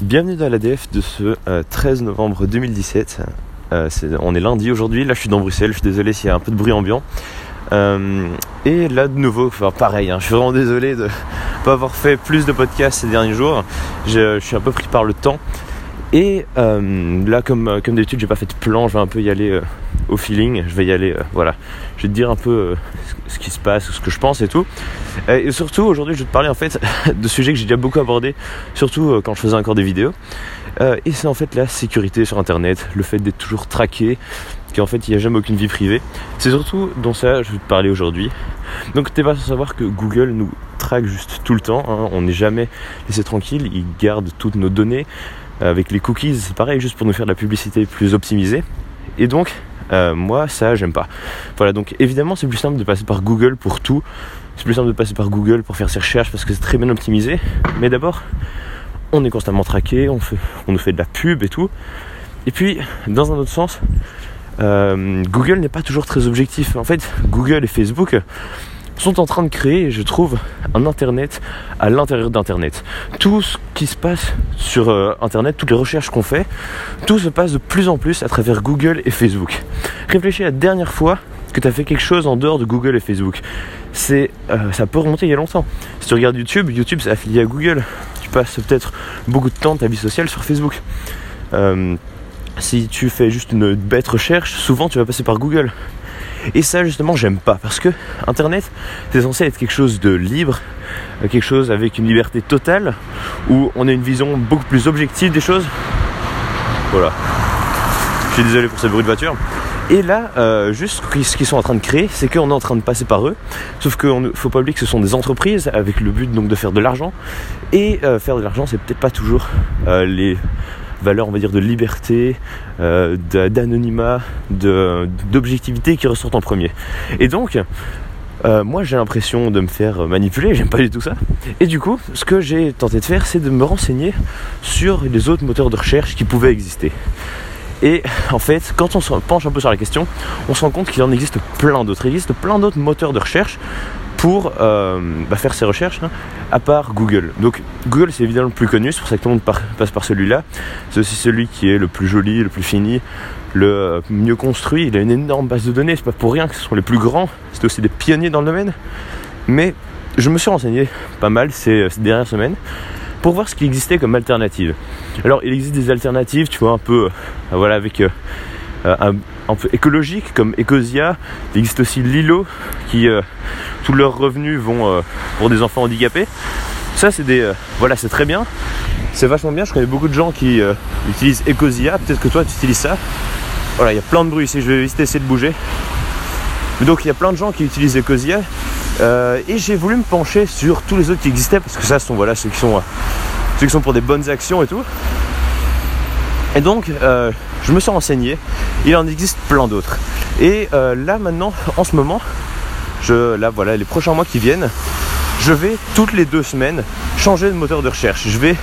Bienvenue dans l'ADF de ce 13 euh, novembre 2017. Euh, on est lundi aujourd'hui, là je suis dans Bruxelles, je suis désolé s'il y a un peu de bruit ambiant. Euh, et là de nouveau, enfin, pareil, hein, je suis vraiment désolé de pas avoir fait plus de podcasts ces derniers jours. Je, suis un peu pris par le temps. Et là comme, comme d'habitude j'ai pas fait de plan, je vais un peu y aller au feeling, je vais y aller, voilà. Je vais te dire un peu ce qui se passe, ce que je pense et tout. Et surtout aujourd'hui je vais te parler en fait de sujets que j'ai déjà beaucoup abordé, surtout euh, quand je faisais encore des vidéos. Euh, et c'est en fait la sécurité sur internet, le fait d'être toujours traqué, qu'en fait il n'y a jamais aucune vie privée. C'est surtout dans ça je vais te parler aujourd'hui. Donc t'es pas sans savoir que Google nous traque juste tout le temps, hein. on n'est jamais laissé tranquille, il garde toutes nos données. Avec les cookies, c'est pareil, juste pour nous faire de la publicité plus optimisée. Et donc, euh, moi, ça, j'aime pas. Voilà, donc évidemment, c'est plus simple de passer par Google pour tout. C'est plus simple de passer par Google pour faire ses recherches parce que c'est très bien optimisé. Mais d'abord, on est constamment traqué, on, nous fait de la pub et tout. Et puis, dans un autre sens, euh, Google n'est pas toujours très objectif. En fait, Google et Facebook sont en train de créer, je trouve, un Internet à l'intérieur d'Internet. Tout ce qui se passe sur euh, Internet, toutes les recherches qu'on fait, tout se passe de plus en plus à travers Google et Facebook. Réfléchis à la dernière fois que tu as fait quelque chose en dehors de Google et Facebook. Euh, ça peut remonter il y a longtemps. Si tu regardes YouTube, YouTube c'est affilié à Google. Tu passes peut-être beaucoup de temps de ta vie sociale sur Facebook. Euh, si tu fais juste une bête recherche, souvent tu vas passer par Google. Et ça justement j'aime pas parce que Internet c'est censé être quelque chose de libre, euh, quelque chose avec une liberté totale, où on a une vision beaucoup plus objective des choses. Voilà. Je suis désolé pour ce bruit de voiture. Et là, euh, juste ce qu'ils sont en train de créer, c'est qu'on est en train de passer par eux. Sauf qu'il ne faut pas oublier que ce sont des entreprises avec le but donc de faire de l'argent. Et euh, faire de l'argent, c'est peut-être pas toujours les valeurs, on va dire, de liberté, euh, d'anonymat, d'objectivité qui ressortent en premier. Et donc, euh, moi j'ai l'impression de me faire manipuler, j'aime pas du tout ça. Et du coup, ce que j'ai tenté de faire, c'est de me renseigner sur les autres moteurs de recherche qui pouvaient exister. Et en fait, quand on se penche un peu sur la question, on se rend compte qu'il en existe plein d'autres. Il existe plein d'autres moteurs de recherche pour euh, bah, faire ses recherches, hein, à part Google. Donc Google c'est évidemment le plus connu, c'est pour ça que tout le monde passe par celui-là. C'est aussi celui qui est le plus joli, le plus fini, le euh, mieux construit. Il a une énorme base de données, c'est pas pour rien que ce sont les plus grands. C'est aussi des pionniers dans le domaine. Mais je me suis renseigné pas mal ces, dernières semaines pour voir ce qui existait comme alternative. Alors il existe des alternatives, tu vois, un peu, euh, voilà, avec un, un, peu écologique comme Ecosia. Il existe aussi Lilo qui tous leurs revenus vont euh, pour des enfants handicapés. Ça, c'est des. Euh, voilà, c'est très bien. C'est vachement bien. Je connais beaucoup de gens qui euh, utilisent Ecosia. Peut-être que toi, tu utilises ça. Voilà, il y a plein de bruit ici. Je vais essayer de bouger. donc, il y a plein de gens qui utilisent Ecosia. et j'ai voulu me pencher sur tous les autres qui existaient parce que ça, sont voilà ceux qui sont ceux qui sont pour des bonnes actions et tout. Et donc, je me suis renseigné. Il en existe plein d'autres. Et là, maintenant, en ce moment, là voilà, les prochains mois qui viennent, je vais toutes les deux semaines changer de moteur de recherche. Je vais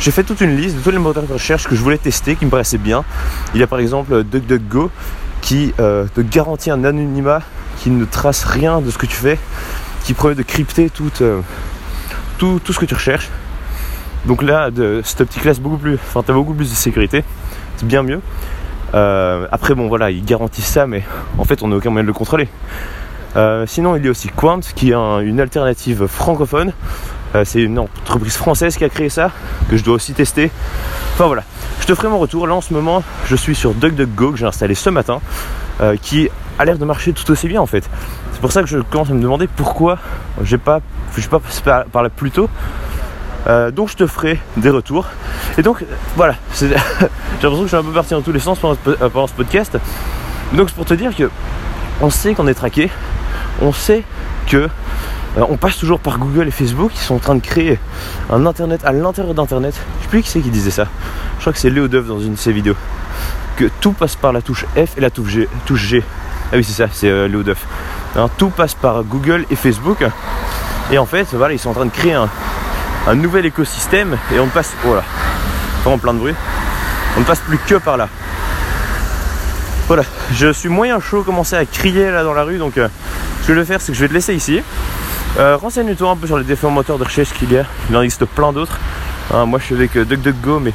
j'ai fait toute une liste de tous les moteurs de recherche que je voulais tester, qui me paraissaient bien. Il y a par exemple DuckDuckGo qui euh, te garantit un anonymat, qui ne trace rien de ce que tu fais, qui promet de crypter euh, tout, tout, ce que tu recherches. Donc là, de, cette optique-là, c'est beaucoup plus, enfin, as beaucoup plus de sécurité, c'est bien mieux. Euh, après, bon, voilà, ils garantissent ça, mais en fait, on n'a aucun moyen de le contrôler. Euh, sinon, il y a aussi Quant qui est une alternative francophone. Euh, c'est une entreprise française qui a créé ça, que je dois aussi tester. Enfin voilà, je te ferai mon retour. Là en ce moment, je suis sur DuckDuckGo que j'ai installé ce matin, qui a l'air de marcher tout aussi bien en fait. C'est pour ça que je commence à me demander pourquoi j'ai pas, je pas passé par, là plus tôt. Donc je te ferai des retours. Et donc voilà, j'ai l'impression que je suis un peu parti dans tous les sens pendant ce podcast. Donc c'est pour te dire que on sait qu'on est traqué, on sait que euh, on passe toujours par Google et Facebook, ils sont en train de créer un internet à l'intérieur d'internet. Je sais plus qui c'est qui disait ça. Je crois que c'est Léo Dove dans une de ses vidéos. Que tout passe par la touche F et la touche G. Ah oui c'est ça, c'est euh, Léo Duff. Hein, tout passe par Google et Facebook. Et en fait, voilà, ils sont en train de créer un, nouvel écosystème et on passe. Voilà. Vraiment plein de bruit. On ne passe plus que par là. Voilà, je suis moyen chaud, commencer à crier là dans la rue, donc euh, je vais faire, c'est que je vais te laisser ici. Euh, renseigne-toi un peu sur les différents moteurs de recherche qu'il y a, il en existe plein d'autres. Hein, moi je suis avec DuckDuckGo, mais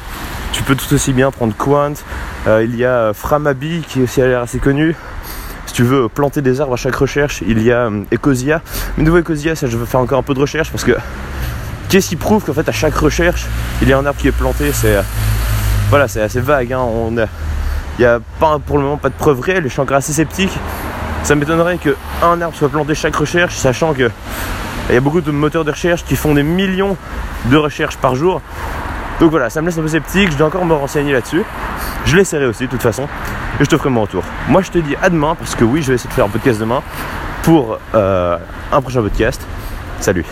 tu peux tout aussi bien prendre Quant. il y a Framabi qui aussi a l'air assez connu. Si tu veux planter des arbres à chaque recherche, il y a Ecosia. Mais nouveau Ecosia, ça je veux faire encore un peu de recherche parce que qu'est-ce qui prouve qu'en fait à chaque recherche il y a un arbre qui est planté C'est voilà, c'est assez vague. Hein. On il n'y a pas pour le moment pas de preuves réelles. Je suis encore assez sceptique. Ça m'étonnerait qu'un arbre soit planté chaque recherche, sachant que il y a beaucoup de moteurs de recherche qui font des millions de recherches par jour. Donc voilà, ça me laisse un peu sceptique, je dois encore me renseigner là-dessus. Je l'essaierai aussi de toute façon, et je te ferai mon retour. Moi je te dis à demain, parce que oui, je vais essayer de faire un podcast demain pour euh, un prochain podcast. Salut